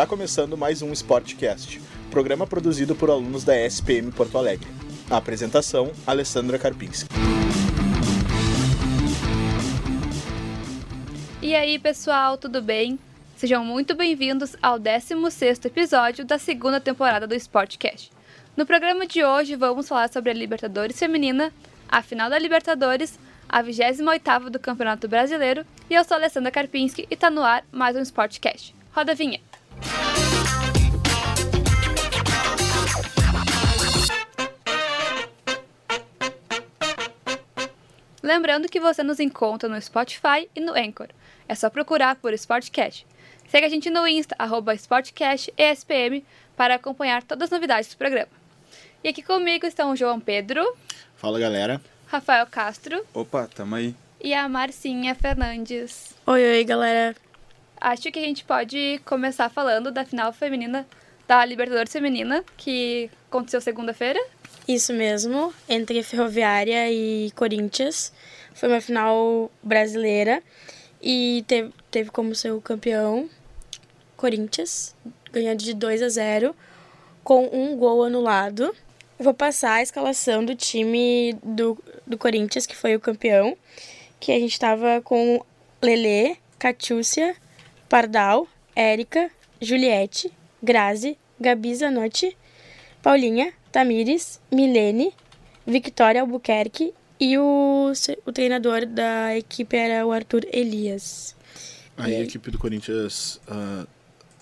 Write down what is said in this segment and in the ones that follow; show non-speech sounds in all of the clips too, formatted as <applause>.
Está começando mais um Sportcast, programa produzido por alunos da SPM Porto Alegre. A apresentação, Alessandra Karpinski. E aí, pessoal, tudo bem? Sejam muito bem-vindos ao 16º episódio da segunda temporada do Sportcast. No programa de hoje, vamos falar sobre a Libertadores Feminina, a final da Libertadores, a 28ª do Campeonato Brasileiro, e eu sou Alessandra Karpinski e está no ar mais um Sportcast. Roda a vinheta! Lembrando que você nos encontra no Spotify e no Anchor. É só procurar por Sportcast. Segue a gente no Insta, arroba SportcastESPM, para acompanhar todas as novidades do programa. E aqui comigo estão o João Pedro. Fala, galera. Rafael Castro. Opa, tamo aí. E a Marcinha Fernandes. Oi, oi, galera. Acho que a gente pode começar falando da final feminina da Libertadores Feminina, que aconteceu segunda-feira. Isso mesmo, entre Ferroviária e Corinthians. Foi uma final brasileira e teve, teve como seu campeão Corinthians, ganhando de 2 a 0 com um gol anulado. Eu vou passar a escalação do time do, do Corinthians, que foi o campeão, que a gente tava com Lele, Catiúcia, Pardal, Érica, Juliette, Grazi, Gabi Zanotti, Paulinha, Tamires, Milene, Victoria Albuquerque e o, o treinador da equipe era o Arthur Elias. Aí a equipe do Corinthians uh,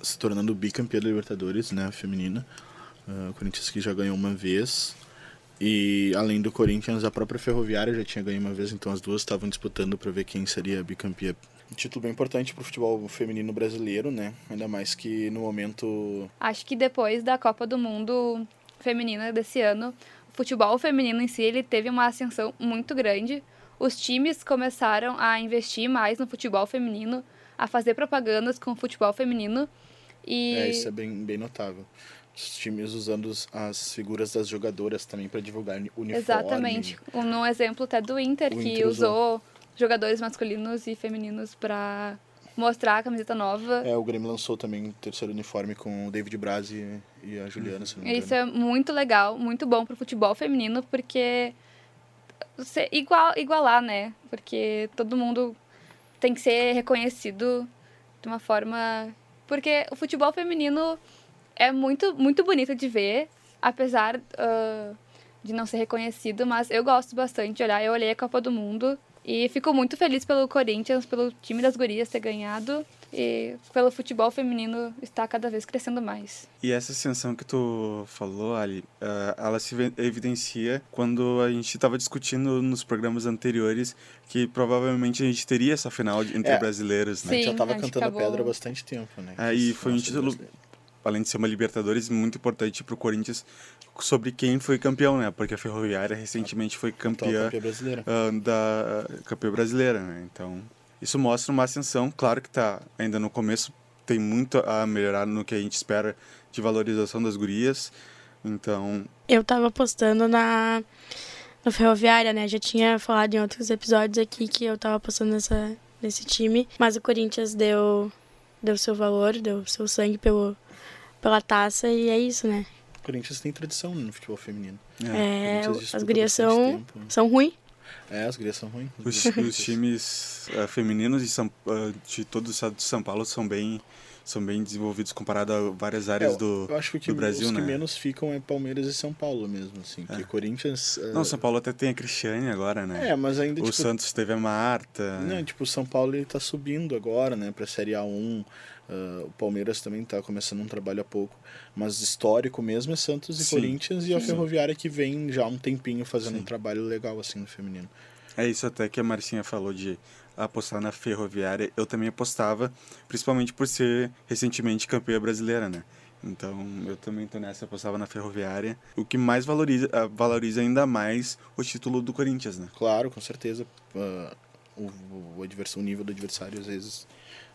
se tornando bicampeã da Libertadores, né, feminina. Uh, o Corinthians que já ganhou uma vez. E além do Corinthians, a própria Ferroviária já tinha ganho uma vez, então as duas estavam disputando para ver quem seria a bicampeã. Um título bem importante para o futebol feminino brasileiro, né? Ainda mais que no momento. Acho que depois da Copa do Mundo feminina desse ano, o futebol feminino em si ele teve uma ascensão muito grande. Os times começaram a investir mais no futebol feminino, a fazer propagandas com o futebol feminino. E... É, isso é bem, bem notável os times usando as figuras das jogadoras também para divulgar uniforme. Exatamente. Um exemplo até do Inter, o que Inter usou. usou jogadores masculinos e femininos para mostrar a camiseta nova. É, o Grêmio lançou também o terceiro uniforme com o David Braz e, e a Juliana. Se Isso é muito legal, muito bom pro futebol feminino, porque você igual, igualar, né? Porque todo mundo tem que ser reconhecido de uma forma. Porque o futebol feminino é muito, muito bonito de ver, apesar uh, de não ser reconhecido, mas eu gosto bastante de olhar. Eu olhei a Copa do Mundo e fico muito feliz pelo Corinthians, pelo time das gurias ter ganhado e pelo futebol feminino estar cada vez crescendo mais. E essa ascensão que tu falou, Ali, uh, ela se evidencia quando a gente estava discutindo nos programas anteriores que provavelmente a gente teria essa final entre é, brasileiros, né? Sim, a gente já estava cantando acabou... pedra há bastante tempo, né? É, e foi um título brasileiro além de ser uma Libertadores, muito importante para o Corinthians sobre quem foi campeão, né? Porque a Ferroviária recentemente foi campeã, campeã brasileira. Uh, da campeã brasileira, né? Então, isso mostra uma ascensão, claro que está ainda no começo, tem muito a melhorar no que a gente espera de valorização das gurias. Então, eu estava apostando na no Ferroviária, né? Já tinha falado em outros episódios aqui que eu estava apostando nessa nesse time, mas o Corinthians deu deu seu valor, deu seu sangue pelo pela taça e é isso, né? O Corinthians tem tradição no futebol feminino. É, é as gurias são, são ruins. É, as gurias são ruins. Os, os times uh, femininos de, São, uh, de todo o estado de São Paulo são bem são bem desenvolvidos comparado a várias áreas é, do, eu acho que do Brasil, os né? que menos ficam é Palmeiras e São Paulo mesmo, assim. Porque é. Corinthians... Não, São Paulo até tem a Cristiane agora, né? É, mas ainda, O tipo, Santos teve a Marta... Não, tipo, o São Paulo ele tá subindo agora, né? Pra Série A1. Uh, o Palmeiras também está começando um trabalho há pouco, mas histórico mesmo é Santos e sim, Corinthians e a Ferroviária que vem já há um tempinho fazendo sim. um trabalho legal assim no feminino. É isso até que a Marcinha falou de apostar na Ferroviária. Eu também apostava, principalmente por ser recentemente campeã brasileira, né? Então eu também tô nessa, apostava na Ferroviária. O que mais valoriza, ah, valoriza ainda mais o título do Corinthians, né? Claro, com certeza. Uh, o, o, o, o nível do adversário às vezes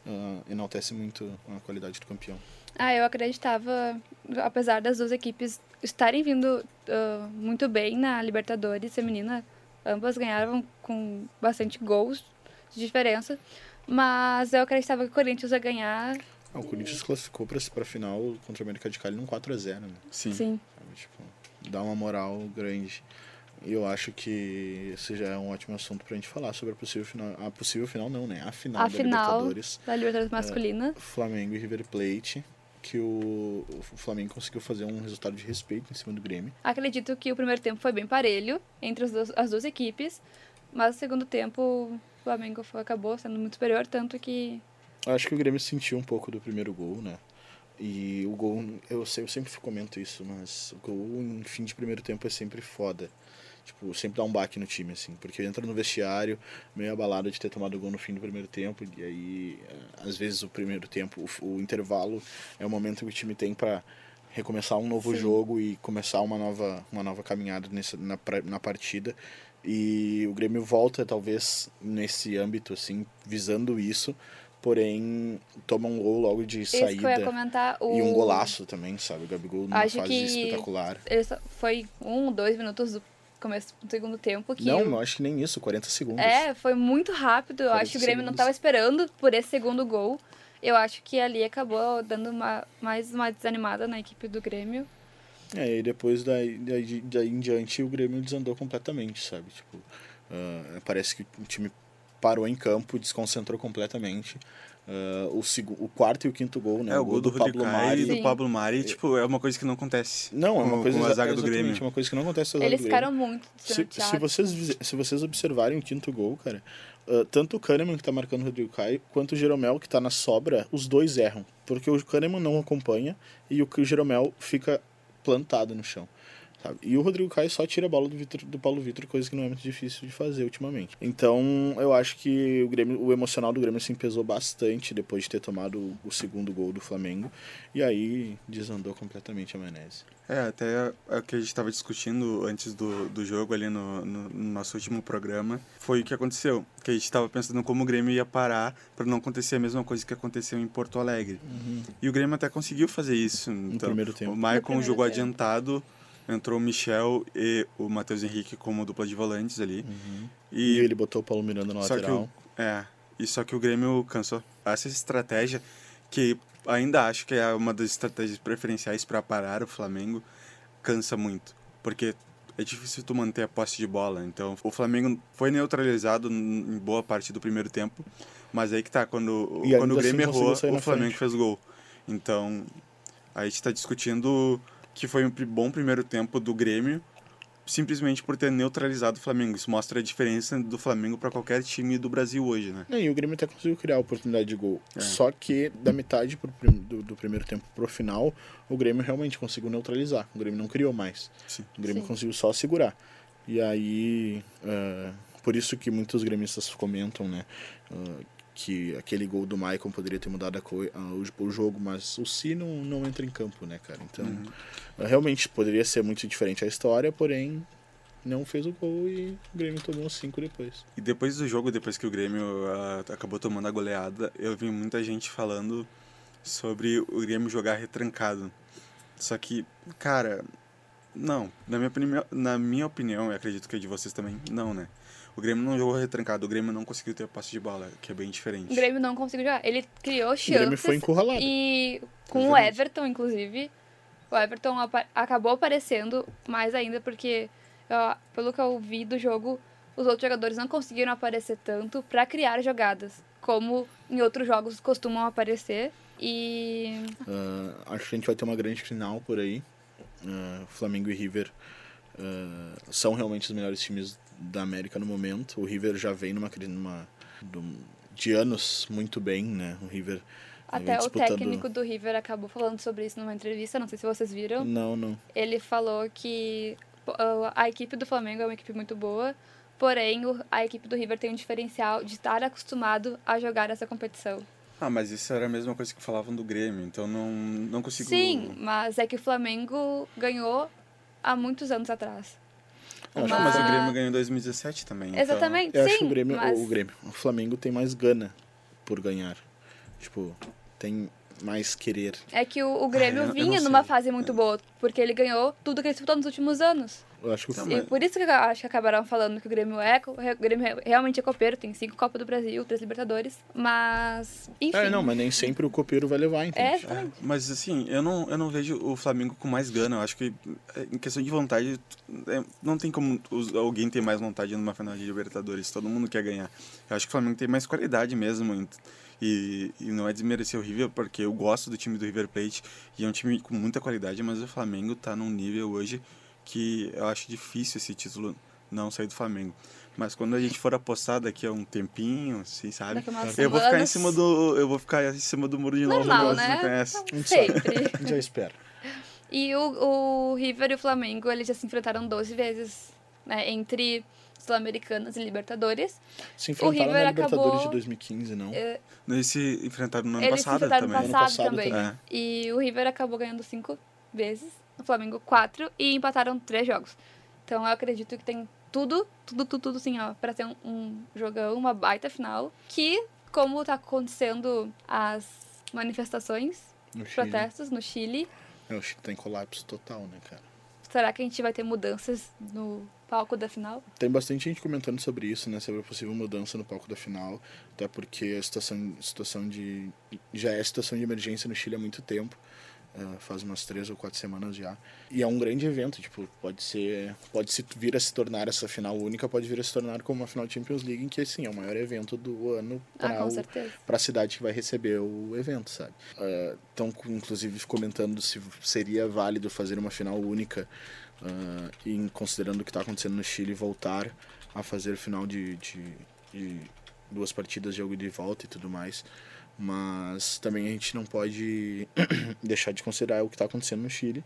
uh, enaltece muito a qualidade do campeão. Ah, eu acreditava, apesar das duas equipes estarem vindo uh, muito bem na Libertadores feminina, ambas ganharam com bastante gols de diferença, mas eu acreditava que o Corinthians ia ganhar Ah, o Corinthians classificou pra, pra final contra o América de Cali num 4x0, né? Sim. Sim. Sabe, Tipo, dá uma moral grande. E eu acho que esse já é um ótimo assunto pra gente falar sobre a possível final. A possível final não, né? A final A da final Libertadores. da Libertadores masculina. Flamengo e River Plate. Que o, o Flamengo conseguiu fazer um resultado de respeito em cima do Grêmio. Acredito que o primeiro tempo foi bem parelho entre as duas, as duas equipes, mas o segundo tempo o Flamengo acabou sendo muito superior, tanto que Eu acho que o Grêmio sentiu um pouco do primeiro gol, né? E o gol, eu sei, eu sempre comento isso, mas o gol em fim de primeiro tempo é sempre foda. Tipo, sempre dá um baque no time, assim, porque entra no vestiário meio abalado de ter tomado gol no fim do primeiro tempo, e aí, eh, às vezes, o primeiro tempo, o, o intervalo é o momento que o time tem pra recomeçar um novo Sim. jogo e começar uma nova, uma nova caminhada nessa, na, na partida. E o Grêmio volta, talvez, nesse âmbito, assim, visando isso, porém toma um gol logo de isso saída. comentar. O... E um golaço também, sabe? O Gabigol numa Acho fase espetacular. Foi um, dois minutos do começo do segundo tempo que Não, acho que nem isso, 40 segundos. É, foi muito rápido. Eu 40 acho que o Grêmio não segundos. estava esperando por esse segundo gol. Eu acho que ali acabou dando uma, mais uma desanimada na equipe do Grêmio. É, e depois daí, daí, daí em diante o Grêmio desandou completamente, sabe? Tipo, ah, parece que o time parou em campo, desconcentrou completamente. Ah, o, o quarto e o quinto gol, né? É, o gol do, Rodrigo Pablo Caio e Mari. do. Pablo Mari, tipo, é uma coisa que não acontece. Não, é uma com- coisa com a zaga do Grêmio. uma coisa que não acontece Eles do ficaram muito Se, se, vocês, se vocês observarem o quinto gol, cara, ah, tanto o Kahneman que tá marcando o Rodrigo Caio, quanto o Jeromel que tá na sobra, os dois erram. Porque o Kahneman não acompanha e o, o Jeromel fica plantado no chão. Sabe? E o Rodrigo Caio só tira a bola do, Vitor, do Paulo Vitor, coisa que não é muito difícil de fazer ultimamente. Então, eu acho que o, Grêmio, o emocional do Grêmio se pesou bastante depois de ter tomado o, segundo gol do Flamengo. E aí desandou completamente a maionese. É, até o que a gente estava discutindo antes do, do jogo ali no, no, no nosso último programa foi o que aconteceu. Que a gente estava pensando como o Grêmio ia parar para não acontecer a mesma coisa que aconteceu em Porto Alegre. E o Grêmio até conseguiu fazer isso. Então, primeiro tempo. O No Maicon jogou tempo. adiantado, entrou o Michel e o Matheus Henrique como dupla de volantes ali. E, E, ele botou o Paulo Miranda na só que lateral. o, é, e só que o Grêmio cansou. Essa estratégia que ainda acho que é uma das estratégias preferenciais para parar o Flamengo cansa muito, porque é difícil tu manter a posse de bola. Então, o Flamengo foi neutralizado em boa parte do primeiro tempo, mas aí que tá, quando, E quando o ainda Grêmio assim errou, o Flamengo frente. fez gol. Então, a gente tá discutindo que foi um bom primeiro tempo do Grêmio, simplesmente por ter neutralizado o Flamengo. Isso mostra a diferença do Flamengo para qualquer time do Brasil hoje, né? Não, e o Grêmio até conseguiu criar a oportunidade de gol. É. Só que da metade pro prim- do, do primeiro tempo pro final, o Grêmio realmente conseguiu neutralizar. O Grêmio não criou mais. Sim. O Grêmio Sim. conseguiu só segurar. E aí, é, por isso que muitos gremistas comentam, né? é, que aquele gol do Maicon poderia ter mudado o, jogo, mas o Si não, não entra em campo, né, cara? Então, é, realmente poderia ser muito diferente a história, porém não fez o gol e o Grêmio tomou cinco depois. E depois do jogo, depois que o Grêmio acabou tomando a goleada, eu vi muita gente falando sobre o Grêmio jogar retrancado. Só que, cara, não. Na minha, opinião, na minha opinião, e acredito que a de vocês também, não, né? O Grêmio não jogou retrancado, o Grêmio não conseguiu ter posse de bola, que é bem diferente. O Grêmio não conseguiu jogar. Ele criou O Grêmio chances foi encurralado. e com o Exatamente. Everton, inclusive, o Everton apa- acabou aparecendo mais ainda porque, ó, pelo que eu vi do jogo, os outros jogadores não conseguiram aparecer tanto pra criar jogadas, como em outros jogos costumam aparecer. E Ah, acho que a gente vai ter uma grande final por aí. Ah, Flamengo e River ah, são realmente os melhores times da América no momento. O River já vem numa, numa de anos muito bem, né? O River até o disputando- técnico do River acabou falando sobre isso numa entrevista, não sei se vocês viram. Não, não. Ele falou que a equipe do Flamengo é uma equipe muito boa, porém o- a equipe do River tem um diferencial de estar acostumado a jogar essa competição. Ah, mas isso era a mesma coisa que falavam do Grêmio, então não, não consigo... Sim, mas é que o Flamengo ganhou há muitos anos atrás. Não, Não, mas o Grêmio ganhou em 2017 também. então- Exatamente, Eu sim. acho que o Grêmio, mas... o Grêmio, o Flamengo tem mais gana por ganhar. Tipo, tem mais querer. É que o, o Grêmio Ah, eu- eu vinha não numa fase muito boa, porque ele ganhou tudo que ele disputou nos últimos anos. Eu acho que o Tá, E mas- por isso que eu acho que acabaram falando que o Grêmio é, o Grêmio re- realmente é copeiro, tem cinco Copas do Brasil, três Libertadores, mas enfim. É, não, mas nem sempre o copeiro vai levar, É, entende? exatamente. Mas assim, eu não, eu não vejo o Flamengo com mais gana. Eu acho que é, em questão de vontade, é, não tem como alguém ter mais vontade numa final de Libertadores. Todo mundo quer ganhar. Eu acho que o Flamengo tem mais qualidade mesmo. E, e não é desmerecer o River, porque eu gosto do time do River Plate e é um time com muita qualidade, mas o Flamengo tá num nível hoje que eu acho difícil esse título não sair do Flamengo. Mas quando a gente for apostar daqui a um tempinho, assim, sabe? Daqui a umas Eu vou ficar em cima do. Eu vou ficar em cima do muro de novo, Normal, não né? conhece. gente sabe. Sempre. <laughs> Já espera. E o, o River e o Flamengo, eles já se enfrentaram 12 vezes, né, entre Sul-Americanas e Libertadores. Se enfrentaram River na Libertadores acabou- de 2015, não? É, Eles se enfrentaram no ano eles se passado enfrentaram no também. Ano passado, passado também. também. É. E o River acabou ganhando cinco vezes, o Flamengo quatro, e empataram três jogos. Então eu acredito que tem tudo, tudo, tudo, tudo assim, ó, pra ser um, um jogão, uma baita final. Que, como tá acontecendo as manifestações, No protestos no Chile, É, o Chile tá em colapso total, né, cara? será que a gente vai ter mudanças no palco da final? Tem bastante gente comentando sobre isso, né? Sobre a possível mudança no palco da final. Até porque a situação, situação de. Já é situação de emergência no Chile há muito tempo. Eh, faz umas três ou quatro semanas já. E é um grande evento, tipo, pode ser. Pode se vir a se tornar essa final única, pode vir a se tornar como uma final de Champions League, em que assim, é o maior evento do ano Ah, para para a cidade que vai receber o evento, sabe? Estão, inclusive, comentando se seria válido fazer uma final única, ah, em considerando o que está acontecendo no Chile, voltar a fazer final de, de, de duas partidas, jogo de volta e tudo mais. Mas também a gente não pode <clears throat> deixar de considerar o que está acontecendo no Chile,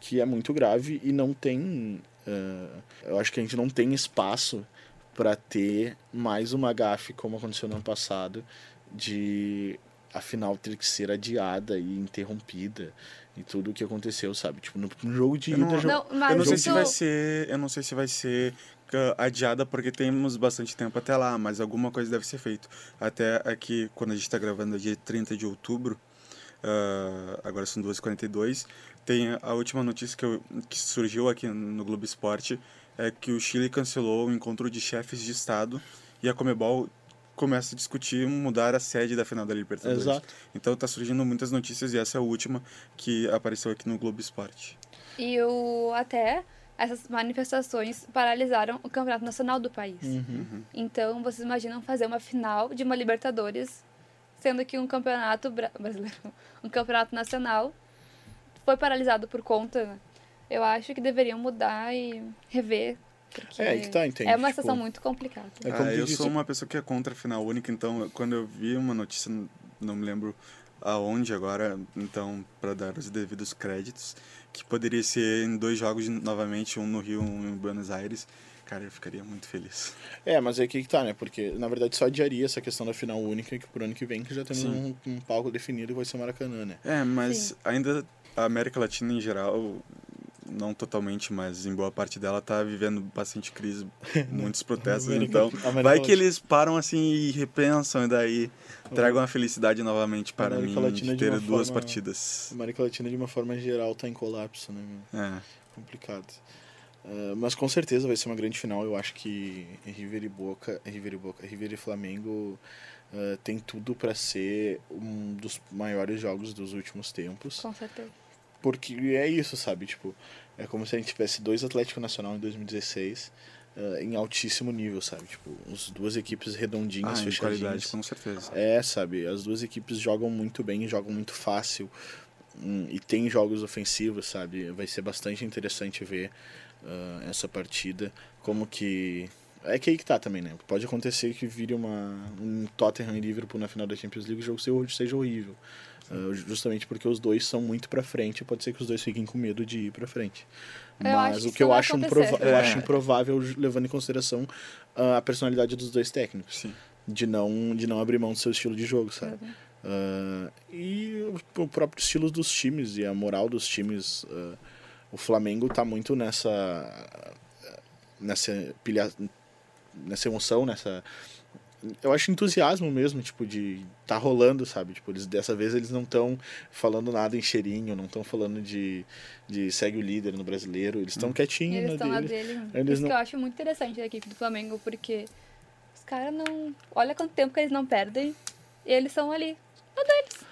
que é muito grave e não tem. ah, eu acho que a gente não tem espaço para ter mais uma gafe como aconteceu no ano passado de a final ter que ser adiada e interrompida e tudo o que aconteceu, sabe? Tipo, no, no jogo de Eu não- ida... Não, Eu não sei isso- se vai ser. Eu não sei se vai ser ah, adiada porque temos bastante tempo até lá, mas alguma coisa deve ser feito. Até aqui, quando a gente está gravando, é dia 30 de outubro, ah, agora são 2h42, tem a última notícia que, eu- que surgiu aqui no Globo Esporte, é que o Chile cancelou o encontro de chefes de Estado e a Comebol começa a discutir mudar a sede da final da Libertadores. Exato. Então tá surgindo muitas notícias e essa é a última que apareceu aqui no Globo Esporte. E o, até essas manifestações paralisaram o campeonato nacional do país. Uhum. Então, vocês imaginam fazer uma final de uma Libertadores, sendo que um campeonato bra- brasileiro, <laughs> um campeonato nacional foi paralisado por conta. né? Eu acho que deveriam mudar e rever. Porque É, aí que tá, entende? É uma Tipo, situação muito complicada. É Ah, eu sou uma pessoa que é contra a final única, então quando eu vi uma notícia, não me lembro aonde agora, então para dar os devidos créditos, que poderia ser em dois jogos novamente, um no Rio, um em Buenos Aires, cara, eu ficaria muito feliz. É, mas aí que que tá, né? Porque, na verdade, só adiaria essa questão da final única que pro ano que vem que já temos um, um palco definido que vai ser Maracanã, né? É, mas Sim. ainda a América Latina em geral, não totalmente, mas em boa parte dela tá vivendo bastante crise, <laughs> muitos protestos, América- então vai que eles param assim e repensam e daí tragam a felicidade novamente para América mim Latina de de ter uma duas forma- partidas. A América Latina, de uma forma geral, tá em colapso, né? meu? É. complicado. Ah, mas com certeza vai ser uma grande final. Eu acho que River e Boca, River e Boca, River e Flamengo ah, tem tudo para ser um dos maiores jogos dos últimos tempos. Com certeza. Porque é isso, sabe? Tipo, é como se a gente tivesse dois Atlético Nacional em 2016 ah, em altíssimo nível, sabe? Tipo, as duas equipes redondinhas, Ah, fechadinhas. qualidade, com certeza. É, sabe? As duas equipes jogam muito bem, jogam muito fácil. hum, e tem jogos ofensivos, sabe? Vai ser bastante interessante ver ah, essa partida. Como que. É que aí que tá também, né? Pode acontecer que vire uma, um Tottenham e Liverpool na final da Champions League e o jogo seja- seja horrível. Ah, justamente porque os dois são muito pra frente, pode ser que os dois fiquem com medo de ir pra frente. Eu Mas que o que eu acho, improva- eu É. acho improvável, levando em consideração ah, a personalidade dos dois técnicos Sim. de não de não abrir mão do seu estilo de jogo, sabe? Uhum. Ah, e o, próprio estilo dos times e a moral dos times. ah, o Flamengo tá muito nessa nessa pilha, nessa emoção, nessa eu acho entusiasmo mesmo, tipo, de tá rolando, sabe? Tipo, eles, dessa vez eles não estão falando nada em cheirinho, não estão falando de, de segue o líder no brasileiro, eles estão quietinhos Eles estão lá dele. dele. Eles Isso não- que eu acho muito interessante da equipe do Flamengo, porque os caras não. Olha quanto tempo que eles não perdem. E eles são ali.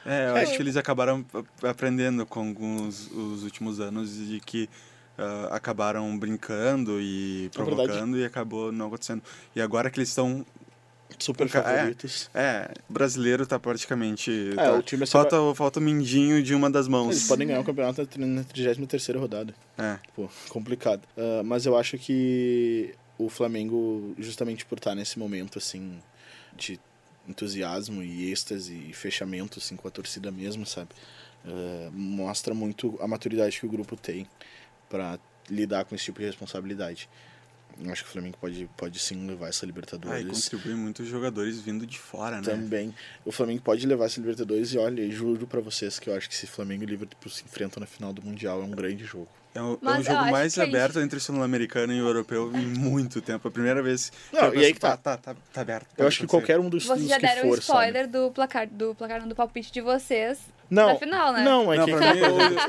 É, eu É. acho que eles acabaram aprendendo com alguns os últimos anos de que ah, acabaram brincando e É provocando e acabou não acontecendo. E agora que eles estão. Super É. favoritos. É, brasileiro tá praticamente. É, tá- o time é falta, falta o mindinho de uma das mãos. Eles podem ganhar o campeonato na tri- na 33 rodada. É. Pô, complicado. Ah, mas eu acho que o Flamengo, justamente por estar nesse momento, assim, de entusiasmo e êxtase e fechamento, assim, com a torcida mesmo, sabe? Ah, mostra muito a maturidade que o grupo tem para lidar com esse tipo de responsabilidade. Eu acho que o Flamengo pode, pode sim levar essa Ah, e Libertadores. contribui muitos jogadores vindo de fora, né? Também. O Flamengo pode levar essa Libertadores e olha, juro pra vocês que eu acho que se Flamengo e Liverpool se enfrentam na final do Mundial é um grande jogo. É o, é Mas o eu jogo acho mais que a gente- aberto entre o sul-americano e o europeu em muito tempo. A primeira vez que Não, e aí que tá. tá, tá, tá aberto. Eu acho que acontecer. qualquer um dos, Vocês já que deram for, um spoiler do placar, do placar não, do palpite de vocês Não, na final, né? não, é Não, que pra mim,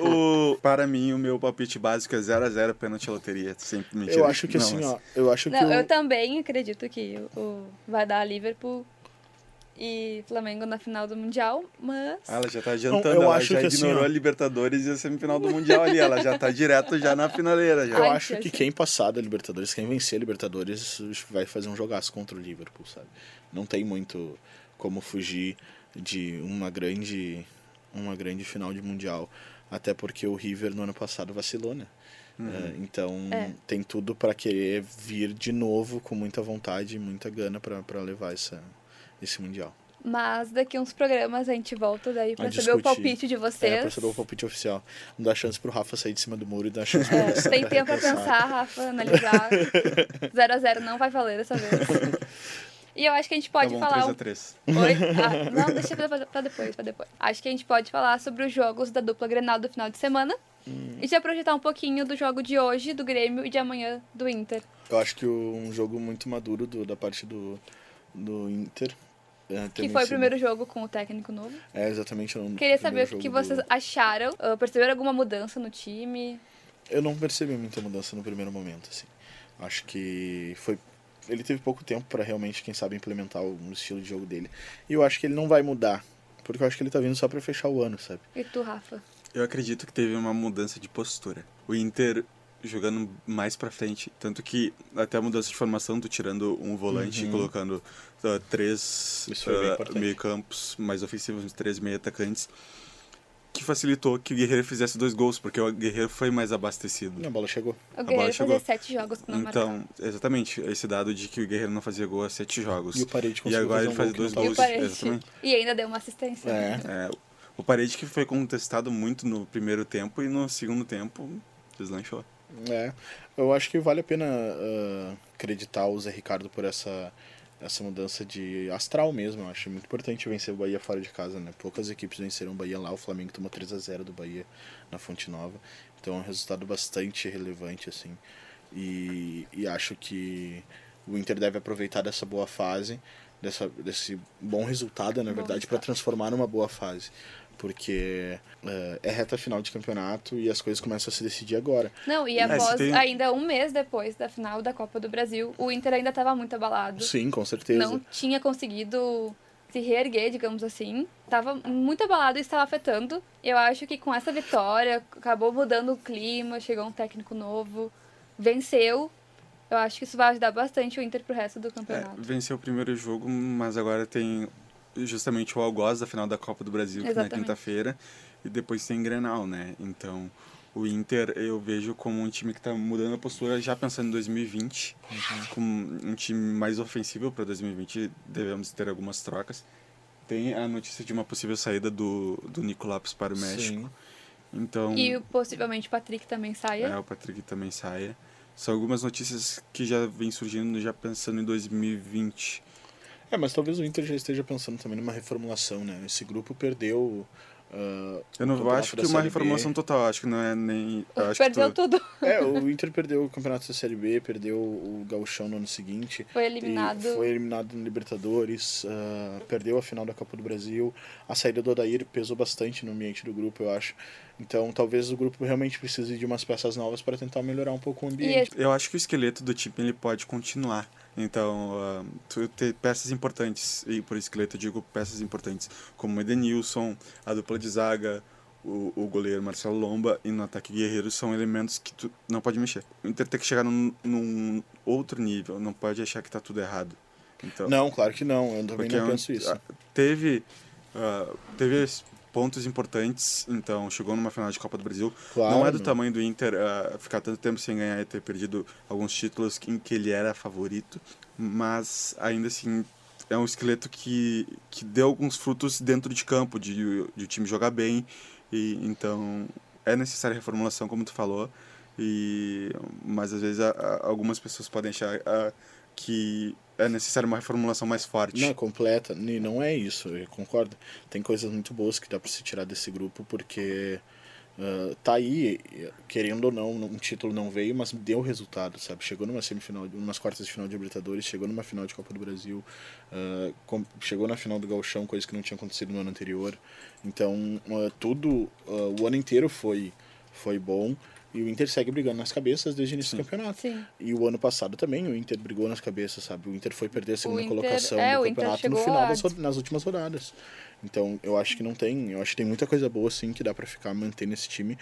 o, o- para mim, o meu palpite básico é 0x0 pênalti loteria. Sempre mentira. eu acho que Não, assim, mas- ó, eu acho que Não, o- eu também acredito que o, vai dar Liverpool e Flamengo na final do Mundial, mas. Ah, ela já tá adiantando, eu ela acho já que assim, ignorou ó. a Libertadores e a semifinal do Mundial ali. Ela já tá direto já na finaleira. Já. eu acho que quem passar da Libertadores, quem vencer a Libertadores, vai fazer um jogaço contra o Liverpool, sabe? Não tem muito como fugir de uma grande uma grande final de Mundial, até porque o River no ano passado vacilou, né? É, então É. tem tudo pra querer vir de novo com muita vontade e muita gana pra levar essa, esse Mundial. Mas daqui uns programas a gente volta daí pra A saber o palpite de É, pra vocês. saber o palpite oficial. Não dá chance pro Rafa sair de cima do muro e dar <laughs> chance pra É, tem tempo pra pensar, Rafa, analisar. <laughs> 0x0 não vai valer dessa vez. <laughs> E eu acho que a gente Tá pode bom, falar. um 3x3. Oi? Ah, não, deixa pra, pra depois, pra depois. Acho que a gente pode falar sobre os jogos da dupla Grenal do final de semana. Hum. E já projetar um pouquinho do jogo de hoje, do Grêmio, e de amanhã do Inter. Eu acho que um jogo muito maduro do- da parte do, do Inter. Que foi o primeiro jogo com o técnico novo. É, exatamente. no Queria saber o que do- vocês acharam. Ah, perceberam alguma mudança no time? Eu não percebi muita mudança no primeiro momento, assim. Acho que foi... Ele teve pouco tempo pra realmente, quem sabe, implementar o o estilo de jogo dele. E eu acho que ele não vai mudar. Porque eu acho que ele tá vindo só pra fechar o ano, sabe? E tu, Rafa? Eu acredito que teve uma mudança de postura. O Inter jogando mais pra frente, tanto que até a mudança de formação, tu tirando um volante e Uhum. colocando ah, três bem ah, meio-campos mais ofensivos, três meio-atacantes, que facilitou que o Guerreiro fizesse dois gols, porque o Guerreiro foi mais abastecido. E a bola chegou. O bola Guerreiro chegou. fazer sete jogos que não. Então, exatamente, esse dado de que o Guerreiro não fazia gol há sete jogos. E o Parede E conseguiu agora fazer ele um faz dois E gols. Exatamente. <laughs> E ainda deu uma assistência. É. É, o Parede que foi contestado muito no primeiro tempo e no segundo tempo deslanchou. É, eu acho que vale a pena ah, acreditar o Zé Ricardo por essa, essa mudança de astral mesmo. Eu acho muito importante vencer o Bahia fora de casa, né? Poucas equipes venceram o Bahia lá, o Flamengo tomou 3 a 0 do Bahia na Fonte Nova. Então é um resultado bastante relevante, assim. E, e acho que o Inter deve aproveitar dessa boa fase, dessa, desse bom resultado, na Bom verdade, para transformar numa boa fase. Porque eh, é reta final de campeonato e as coisas começam a se decidir agora. Não, e É, após, tem- ainda um mês depois da final da Copa do Brasil, o Inter ainda estava muito abalado. Sim, com certeza. Não tinha conseguido se reerguer, digamos assim. Tava muito abalado e estava afetando. Eu acho que com essa vitória, acabou mudando o clima, chegou um técnico novo, venceu. Eu acho que isso vai ajudar bastante o Inter pro resto do É, campeonato. venceu o primeiro jogo, mas agora tem justamente o Algoz da final da Copa do Brasil, que é na quinta-feira, e depois tem Grenal, né? Então, o Inter eu vejo como um time que está mudando a postura já pensando em 2020, com um time mais ofensivo para 2020, devemos ter algumas trocas. Tem a notícia de uma possível saída do, do Nico Lopes para o México. Sim. Então, E possivelmente o Patrick também saia. é, o Patrick também saia. São algumas notícias que já vem surgindo já pensando em 2020. É, mas talvez o Inter já esteja pensando também numa reformulação, né? Esse grupo perdeu Uh, eu não acho que uma reformulação total, acho que não é nem. Acho perdeu tu... tudo. É, o <laughs> Inter perdeu o campeonato da Série B, perdeu o Gauchão no ano seguinte. Foi eliminado. Foi eliminado no Libertadores, uh, perdeu a final da Copa do Brasil. A saída do Odair pesou bastante no ambiente do grupo, eu acho. Então, talvez o grupo realmente precise de umas peças novas para tentar melhorar um pouco o ambiente. Eu acho que o esqueleto do time ele pode continuar. Então, uh, tu ter peças importantes, e por esqueleto eu digo peças importantes, como o Edenilson, a dupla de zaga, o, o goleiro Marcelo Lomba e no ataque Guerreiro são elementos que tu não pode mexer. O Inter tem que chegar num, num outro nível, não pode achar que está tudo errado. Então, não, claro que não, eu também não é penso isso. Teve, uh, teve pontos importantes, então chegou numa final de Copa do Brasil. Claro, não é do tamanho do Inter uh, ficar tanto tempo sem ganhar e ter perdido alguns títulos em que ele era favorito, mas ainda assim é um esqueleto que, que deu alguns frutos dentro de campo, de, de o time jogar bem, e então é necessária reformulação, como tu falou, e mas às vezes a, a, algumas pessoas podem achar a, que é necessária uma reformulação mais forte. Não, completa. E não é isso, eu concordo. Tem coisas muito boas que dá para se tirar desse grupo, porque uh, tá aí, querendo ou não, um título não veio, mas deu resultado, sabe? Chegou numa semifinal, umas quartas de final de Libertadores, chegou numa final de Copa do Brasil, uh, chegou na final do Gauchão, coisa que não tinha acontecido no ano anterior. Então, uh, tudo, o ano inteiro foi, foi bom. E o Inter segue brigando nas cabeças desde o início Sim. do campeonato. Sim. E o ano passado também o Inter brigou nas cabeças, sabe? O Inter foi perder a segunda Inter, colocação é, do campeonato no final a... das, nas últimas rodadas. Então, eu acho que não tem, eu acho que tem muita coisa boa sim que dá para ficar mantendo esse time.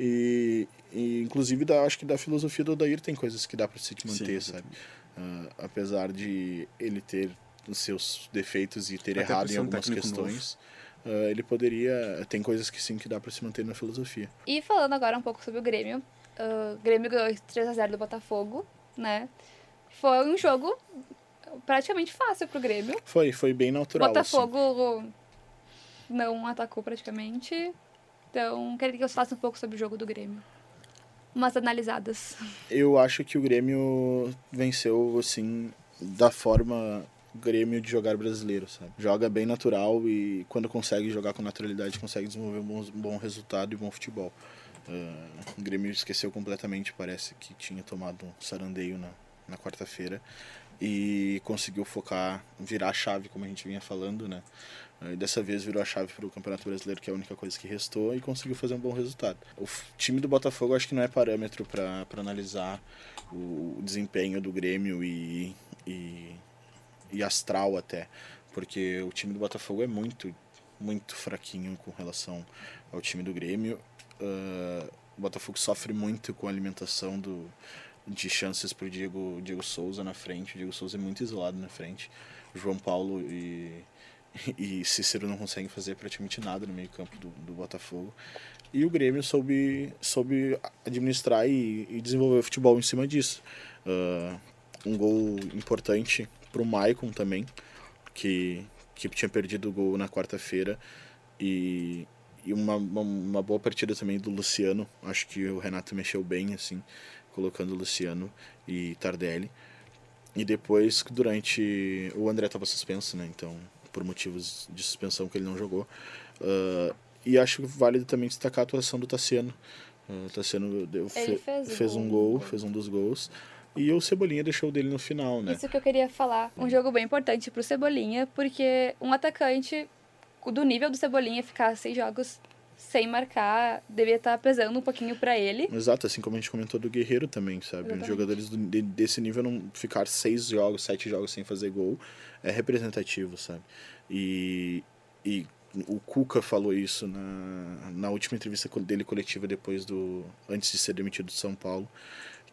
E, e inclusive da, acho que da filosofia do Odair tem coisas que dá para se manter, sim, sabe? Uh, apesar de ele ter os seus defeitos e ter Até errado em algumas questões. Novo uh, ele poderia. Tem coisas que sim que dá para se manter na filosofia. E falando agora um pouco sobre o Grêmio. Uh, o Grêmio ganhou 3x0 do Botafogo, né? Foi um jogo praticamente fácil pro Grêmio. Foi, foi bem natural. Botafogo assim. não atacou praticamente. Então, queria que eu falasse um pouco sobre o jogo do Grêmio. Umas analisadas. Eu acho que o Grêmio venceu, assim, da forma Grêmio de jogar brasileiro, sabe? Joga bem natural e quando consegue jogar com naturalidade, consegue desenvolver um bom, resultado e bom futebol. Uh, o Grêmio esqueceu completamente, parece que tinha tomado um sarandeio na, na quarta-feira e conseguiu focar, virar a chave, como a gente vinha falando, né? E dessa vez virou a chave para o Campeonato Brasileiro, que é a única coisa que restou, e conseguiu fazer um bom resultado. O time do Botafogo acho que não é parâmetro para analisar o desempenho do Grêmio e, e e astral até, porque o time do Botafogo é muito, muito fraquinho com relação ao time do Grêmio. Uh, o Botafogo sofre muito com a alimentação do, de chances para o Diego, Diego Souza na frente. O Diego Souza é muito isolado na frente. O João Paulo e, <laughs> e Cícero não conseguem fazer praticamente nada no meio campo do, do Botafogo. E o Grêmio soube, soube administrar e, e desenvolver o futebol em cima disso. Uh, um gol importante pro Maicon também, que, que tinha perdido o gol na quarta-feira. E, e uma, uma, uma, boa partida também do Luciano. Acho que o Renato mexeu bem, assim, colocando Luciano e Tardelli. E depois, durante. O André estava suspenso, né? Então, por motivos de suspensão que ele não jogou. Uh, e acho válido também destacar a atuação do Tassiano. Uh, o Tassiano deu, fe, fez, fez um gol, fez um dos gols. E o Cebolinha deixou dele no final, né? Isso que eu queria falar. Um jogo bem importante pro Cebolinha, porque um atacante do nível do Cebolinha ficar seis jogos sem marcar devia estar tá pesando um pouquinho para ele. Exato, assim como a gente comentou do Guerreiro também, sabe? Os jogadores do, de, desse nível não ficar seis jogos, sete jogos sem fazer gol é representativo, sabe? E, e o Cuca falou isso na, na última entrevista dele coletiva depois do antes de ser demitido do São Paulo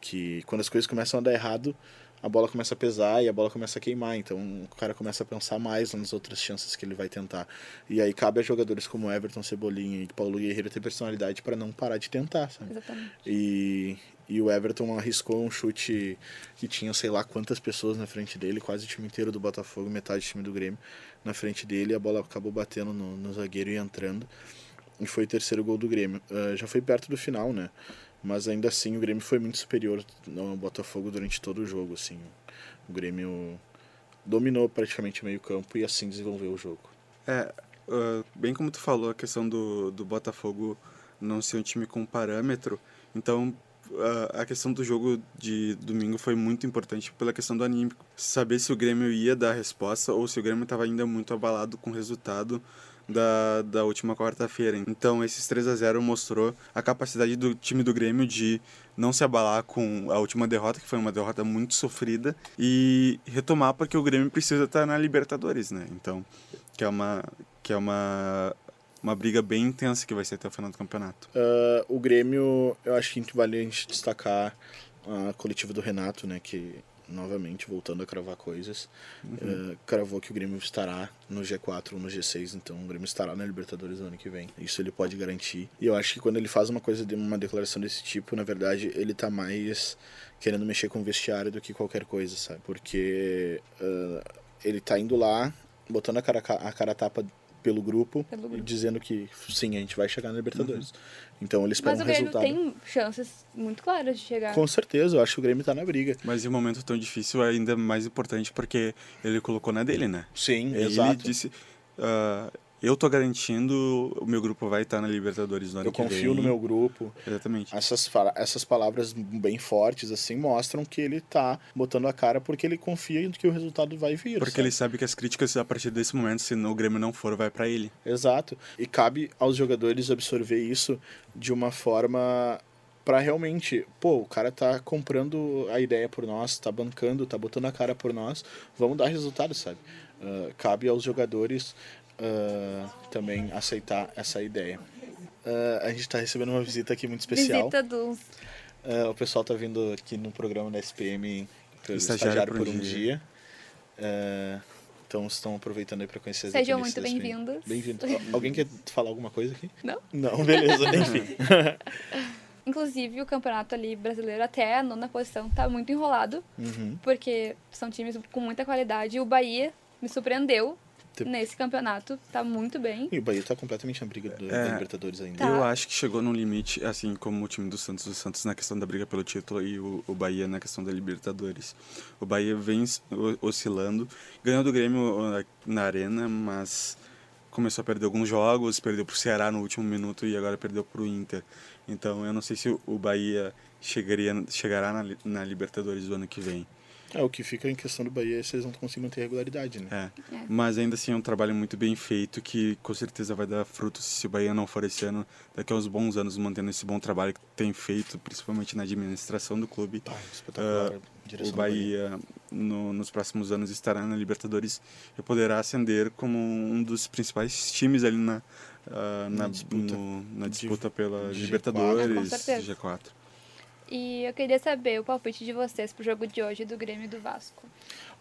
que quando as coisas começam a dar errado, a bola começa a pesar e a bola começa a queimar. Então o cara começa a pensar mais nas outras chances que ele vai tentar. E aí cabe a jogadores como Everton, Cebolinha e Paulo Guerreiro ter personalidade para não parar de tentar, sabe? Exatamente. E, e o Everton arriscou um chute que tinha sei lá quantas pessoas na frente dele, quase o time inteiro do Botafogo, metade do time do Grêmio na frente dele. A bola acabou batendo no, no zagueiro e entrando. E foi o terceiro gol do Grêmio. Uh, já foi perto do final, né? Mas ainda assim o Grêmio foi muito superior ao Botafogo durante todo o jogo. Assim. O Grêmio dominou praticamente o meio campo e assim desenvolveu o jogo. É, uh, bem como tu falou, a questão do, do Botafogo não ser um time com parâmetro, então uh, a questão do jogo de domingo foi muito importante pela questão do anímico. Saber se o Grêmio ia dar a resposta ou se o Grêmio estava ainda muito abalado com o resultado da, da última quarta-feira. Então, esses 3 a 0 mostrou a capacidade do time do Grêmio de não se abalar com a última derrota, que foi uma derrota muito sofrida, e retomar porque o Grêmio precisa estar na Libertadores, né? Então, que é uma que é uma uma briga bem intensa que vai ser até o final do campeonato. Uh, o Grêmio, eu acho que vale a gente destacar a coletiva do Renato, né, que novamente, voltando a cravar coisas, uhum. uh, cravou que o Grêmio estará no G4 ou no G6, então o Grêmio estará na Libertadores no ano que vem. Isso ele pode garantir. E eu acho que quando ele faz uma coisa, uma declaração desse tipo, na verdade, ele tá mais querendo mexer com o vestiário do que qualquer coisa, sabe? Porque uh, ele tá indo lá, botando a cara a cara tapa pelo grupo, pelo grupo, dizendo que sim, a gente vai chegar na Libertadores. Uhum. Então ele espera Mas um resultado. Mas o Grêmio tem chances muito claras de chegar. Com certeza, eu acho que o Grêmio tá na briga. Mas em um momento tão difícil é ainda mais importante porque ele colocou na dele, né? Sim, ele exato. Ele disse, uh, eu tô garantindo, o meu grupo vai estar na Libertadores no ano eu que vem. Eu confio no meu grupo. Exatamente. Essas, essas palavras bem fortes, assim, mostram que ele tá botando a cara porque ele confia em que o resultado vai vir. Porque sabe? ele sabe que as críticas, a partir desse momento, se o Grêmio não for, vai para ele. Exato. E cabe aos jogadores absorver isso de uma forma para realmente, pô, o cara tá comprando a ideia por nós, tá bancando, tá botando a cara por nós, vamos dar resultado, sabe? Uh, cabe aos jogadores uh, também aceitar essa ideia. Uh, a gente está recebendo uma visita aqui muito especial. Visita dos... Uh, o pessoal está vindo aqui no programa da SPM estagiário, estagiário por um dia. dia. então estão aproveitando aí para conhecer as Sejam muito bem-vindos. Bem-vindo. <laughs> Alguém quer falar alguma coisa aqui? Não. Não, beleza, <laughs> enfim. <laughs> Inclusive, o campeonato ali brasileiro, até a nona posição, tá muito enrolado. Uhum. Porque são times com muita qualidade. O Bahia me surpreendeu nesse campeonato tá muito bem. E o Bahia tá completamente na briga do, é, da Libertadores ainda. Tá. Eu acho que chegou num limite, assim como o time do Santos, o Santos na questão da briga pelo título e o, o Bahia na questão da Libertadores. O Bahia vem oscilando, ganhou do Grêmio na arena, mas começou a perder alguns jogos, perdeu pro Ceará no último minuto e agora perdeu pro Inter. Então eu não sei se o Bahia chegaria, chegará na, na Libertadores do ano que vem. É, o que fica em questão do Bahia é se eles não conseguem manter regularidade, né? É. é. Mas ainda assim é um trabalho muito bem feito que com certeza vai dar frutos se o Bahia não for esse ano, daqui a uns bons anos mantendo esse bom trabalho que tem feito, principalmente na administração do clube. Tá, espetacular. Uh, o Bahia, Bahia. No, nos próximos anos estará na Libertadores e poderá ascender como um dos principais times ali na, uh, na, na, disputa, no, na disputa pela G4. Libertadores G4. E eu queria saber o palpite de vocês pro jogo de hoje do Grêmio e do Vasco.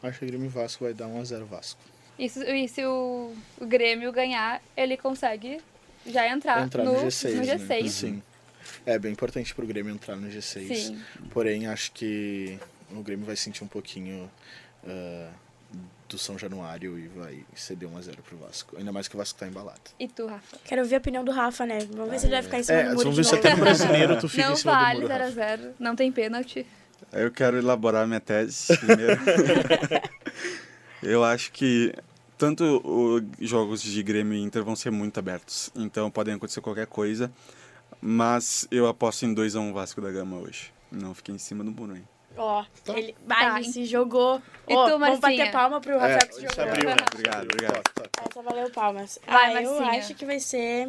Acho que o Grêmio e Vasco vai dar 1x0 Vasco. Isso, e se o, o Grêmio ganhar, ele consegue já entrar, entrar no, no, G6. No G6. Né? Sim. É bem importante pro Grêmio entrar no G6. Sim. Porém, acho que o Grêmio vai sentir um pouquinho uh, do São Januário e vai ceder 1x0 pro Vasco. Ainda mais que o Vasco tá embalado. E tu, Rafa? Quero ouvir a opinião do Rafa, né? Vamos ver se ele vai ficar em cima é, do muro Vamos ver de se novo. até no brasileiro tu <laughs> fica não em cima vale do muro. 0x0, não tem pênalti. Eu quero elaborar minha tese <laughs> primeiro. <laughs> Eu acho que tanto os jogos de Grêmio e Inter vão ser muito abertos, então podem acontecer qualquer coisa, mas eu aposto em 2x1 Vasco da Gama hoje. Não fiquei em cima do muro, hein? Ó, Tá. ele, vai, ele se jogou. E Ó, tu, vamos bater palma pro Rafael que se É, jogou. abriu, né? Obrigado, obrigado. Tá, tá, tá. Essa valeu palmas. Vai, ah, eu acho que vai ser...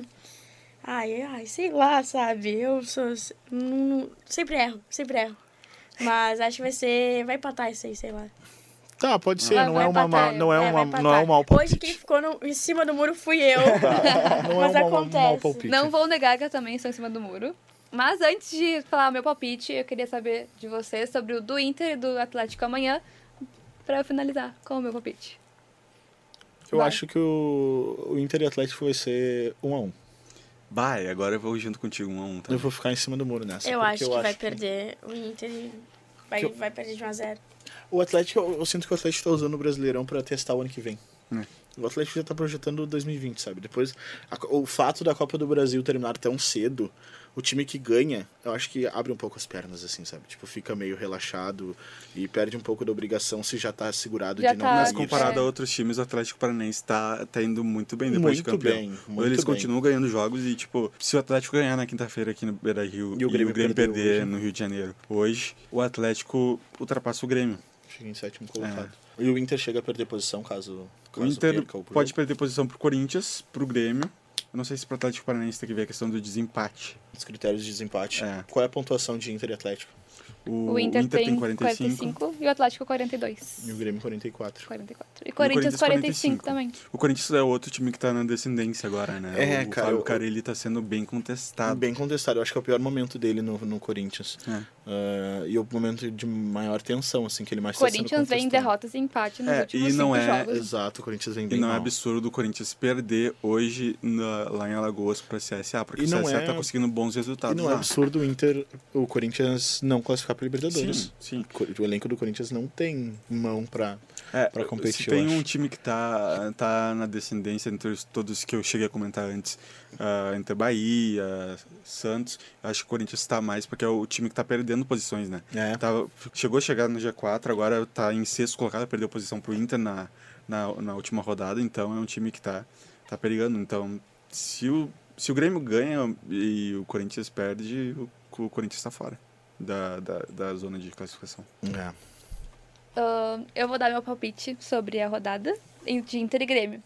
Ai, ai, sei lá, sabe? Eu sou... Não, sempre erro, sempre erro. Mas acho que vai ser... Vai empatar isso aí, sei lá. Tá, pode ser, Vai- não, vai é uma, empatar, ma- não é É, vai uma, não é um mau palpite. Hoje quem ficou no- em cima do muro fui eu. Não Mas é um acontece. mau palpite. Não vou negar que eu também estou em cima do muro. Mas antes de falar o meu palpite, eu queria saber de vocês sobre o do Inter e do Atlético amanhã, pra eu finalizar com o meu palpite. Eu Vai. acho que o, o Inter e Atlético vai ser 1 a 1 Vai, agora eu vou junto contigo um a um, tá? Eu vou ficar em cima do muro nessa. Eu acho que vai perder o Inter e vai, Que eu- vai perder de 1 a 0 O Atlético, eu, eu sinto que o Atlético tá usando o Brasileirão pra testar o ano que vem. O Atlético já tá projetando 2020, sabe? Depois, a- o fato da Copa do Brasil terminar tão cedo, o time que ganha, eu acho que abre um pouco as pernas, assim, sabe? Tipo, fica meio relaxado e perde um pouco da obrigação se já tá segurado Já de não tá- Mas comparado É. a outros times, o Atlético Paranaense tá, tá indo muito bem depois de Muito campeão. bem, Ou muito Eles bem. continuam ganhando jogos e, tipo, se o Atlético ganhar na quinta-feira aqui no Beira Rio E o Grêmio perdeu perder hoje. no Rio de Janeiro hoje, o Atlético ultrapassa o Grêmio. Chega em sétimo colocado. E o Inter chega a perder posição caso, O caso Inter perca o pode perder posição pro Corinthians, pro Grêmio. Eu não sei se pro Atlético Paranaense tem que ver a questão do desempate. Os critérios de desempate. É. Qual é a pontuação de Inter e Atlético? O, O Inter, tem 45. 45. e o Atlético 42. E o Grêmio 44. 44. E Corinthians Corinthians 45 45. também. O Corinthians é outro time que tá na descendência agora, né? É, o cara, Fábio eu- Carelli tá sendo bem contestado. Bem contestado. Eu acho que é o pior momento dele no, no Corinthians. É. Ah, e o momento de maior tensão, assim, que ele mais tá Corinthians vem em derrotas e empate nos É, últimos e não cinco é jogos. Exato, o Corinthians vem E bem não é mal. absurdo o Corinthians perder hoje na- lá em Alagoas pra CSA, porque E o CSA é- tá conseguindo bons E resultados não é lá. absurdo o Inter, o Corinthians não classificar para Libertadores. Sim, sim. O elenco do Corinthians não tem mão pra. É, pra competir, Se tem um time que tá, tá na descendência entre os- todos que eu cheguei a comentar antes, ah, entre Bahia, Santos, acho que o Corinthians tá mais porque é o time que tá perdendo posições, né? É. Tava, chegou a chegar no G4, agora tá em sexto colocado, perdeu posição pro Inter na, na, na última rodada, então é um time que tá, tá perigando. Então, se o, se o Grêmio ganha e o Corinthians perde, o, o Corinthians tá fora da, da, da zona de classificação. É. Ahn, eu vou dar meu palpite sobre a rodada de Inter e Grêmio.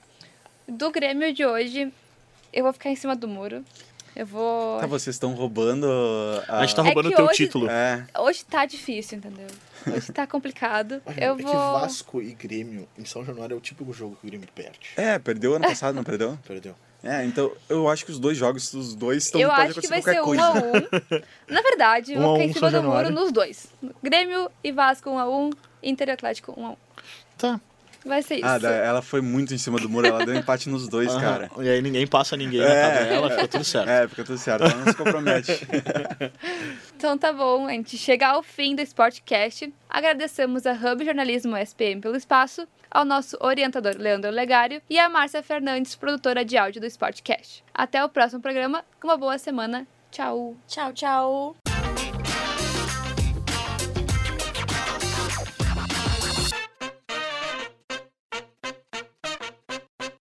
Do Grêmio de hoje, eu vou ficar em cima do muro. Eu vou. Tá, vocês estão roubando a... A gente tá É roubando o que teu hoje- título. É, Hoje tá difícil, entendeu? Hoje tá complicado. <laughs> Eu É que vou. Vasco e Grêmio em São Januário é o típico jogo que o Grêmio perde. é, perdeu ano passado, não perdeu? Perdeu. É, então eu acho que os dois jogos, os dois estão Eu acho que vai ser um coisa. a um. Na verdade, eu Um vou ficar um, em cima do muro nos dois. Grêmio e Vasco, um a um. Inter e Atlético, um a um. Tá. Vai ser isso. Ah, da- ela foi muito em cima do muro, ela deu empate nos dois, Aham. cara. E aí ninguém passa ninguém É. na tabela, fica tudo certo. É, fica tudo certo, ela não se compromete. <laughs> Então tá bom, a gente chega ao fim do Sportcast. Agradecemos a Hub Jornalismo SPM pelo espaço, ao nosso orientador Leandro Legário e a Márcia Fernandes, produtora de áudio do Sportcast. Até o próximo programa, uma boa semana. Tchau! Tchau, tchau.